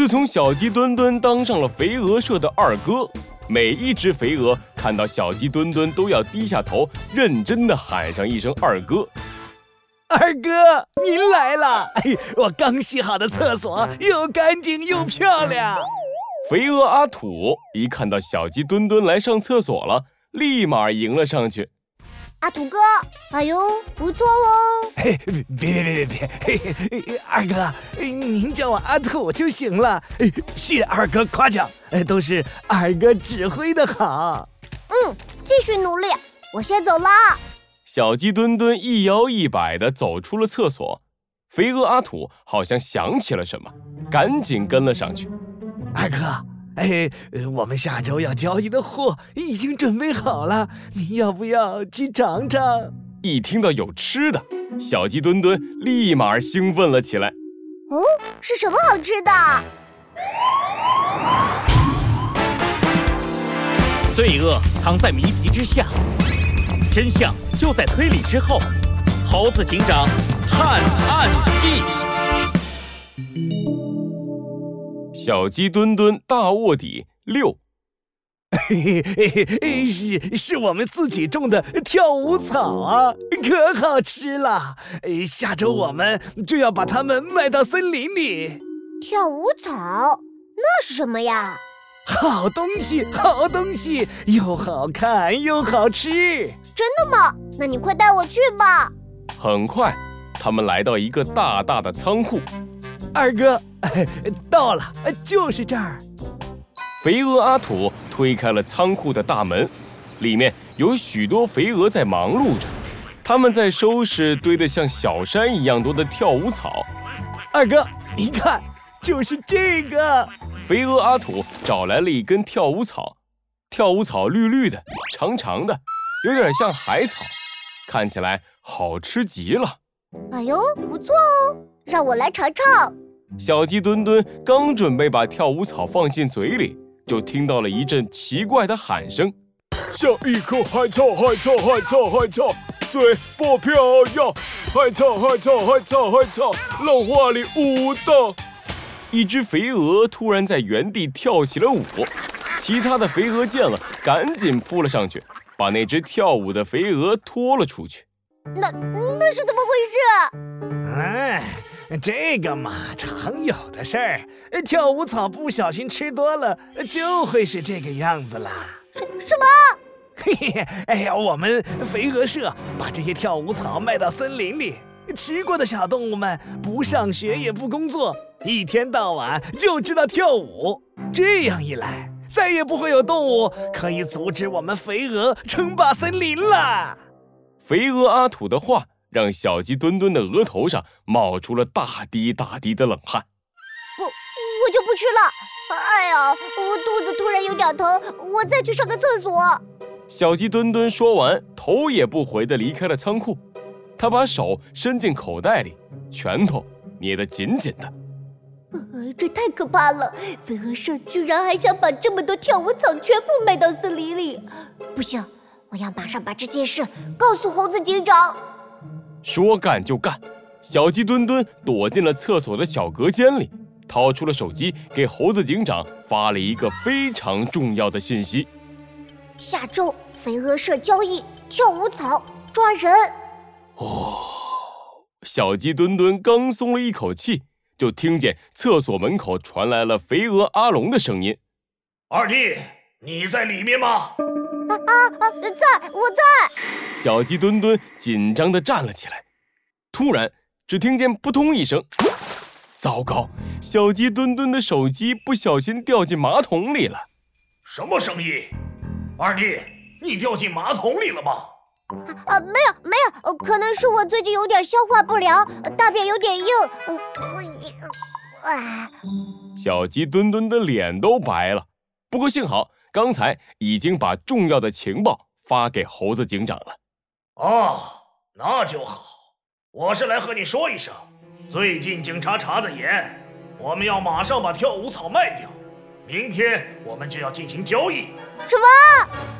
自从小鸡墩墩当上了肥鹅社的二哥，每一只肥鹅看到小鸡墩墩都要低下头，认真的喊上一声“二哥”。二哥，您来了！哎，我刚洗好的厕所又干净又漂亮。肥鹅阿土一看到小鸡墩墩来上厕所了，立马迎了上去。阿土哥，哎呦，不错哦！嘿，别别别别别，嘿嘿，二哥，您叫我阿土就行了。谢二哥夸奖，都是二哥指挥的好。嗯，继续努力，我先走了。小鸡墩墩一摇一摆地走出了厕所，肥鹅阿土好像想起了什么，赶紧跟了上去。二哥，哎，我们下周要交易的货已经准备好了，你要不要去尝尝？一听到有吃的，小鸡墩墩立马兴奋了起来。哦，是什么好吃的？罪恶藏在谜题之下。真相就在推理之后，《猴子警长探案记》。小鸡墩墩大卧底六，嘿嘿嘿，是是我们自己种的跳舞草啊，可好吃了。下周我们就要把它们卖到森林里。跳舞草，那是什么呀？好东西，好东西，又好看又好吃。真的吗？那你快带我去吧。很快，他们来到一个大大的仓库。二哥，到了，就是这儿。肥鹅阿土推开了仓库的大门，里面有许多肥鹅在忙碌着，他们在收拾堆得像小山一样多的跳舞草。二哥，你看，就是这个。肥鹅阿土找来了一根跳舞草，跳舞草绿绿的，长长的，有点像海草，看起来好吃极了。哎呦，不错哦，让我来尝尝。小鸡墩墩刚准备把跳舞草放进嘴里，就听到了一阵奇怪的喊声：“像一颗海草，海草，海草，海草，嘴巴漂亮，海草，海草，海草，海草，浪花里舞蹈。”一只肥鹅突然在原地跳起了舞，其他的肥鹅见了，赶紧扑了上去，把那只跳舞的肥鹅拖了出去。那那是怎么回事？哎，这个嘛，常有的事儿。跳舞草不小心吃多了，就会是这个样子啦。什什么？嘿嘿，哎呀，我们肥鹅社把这些跳舞草卖到森林里，吃过的小动物们不上学也不工作。一天到晚就知道跳舞，这样一来，再也不会有动物可以阻止我们肥鹅称霸森林了。肥鹅阿土的话让小鸡墩墩的额头上冒出了大滴大滴的冷汗。我我就不吃了。哎呀，我肚子突然有点疼，我再去上个厕所。小鸡墩墩说完，头也不回地离开了仓库。他把手伸进口袋里，拳头捏得紧紧的。呃，这太可怕了！飞蛾社居然还想把这么多跳舞草全部卖到森林里，不行，我要马上把这件事告诉猴子警长。说干就干，小鸡墩墩躲进了厕所的小隔间里，掏出了手机，给猴子警长发了一个非常重要的信息：下周肥鹅社交易跳舞草抓人。哦，小鸡墩墩刚松了一口气。就听见厕所门口传来了肥鹅阿龙的声音：“二弟，你在里面吗？”“啊啊啊，在，我在。”小鸡墩墩紧张地站了起来。突然，只听见扑通一声，糟糕！小鸡墩墩的手机不小心掉进马桶里了。什么声音？二弟，你掉进马桶里了吗？啊，没有没有，可能是我最近有点消化不良，大便有点硬。我，啊！小鸡墩墩的脸都白了。不过幸好刚才已经把重要的情报发给猴子警长了。哦，那就好。我是来和你说一声，最近警察查的严，我们要马上把跳舞草卖掉，明天我们就要进行交易。什么？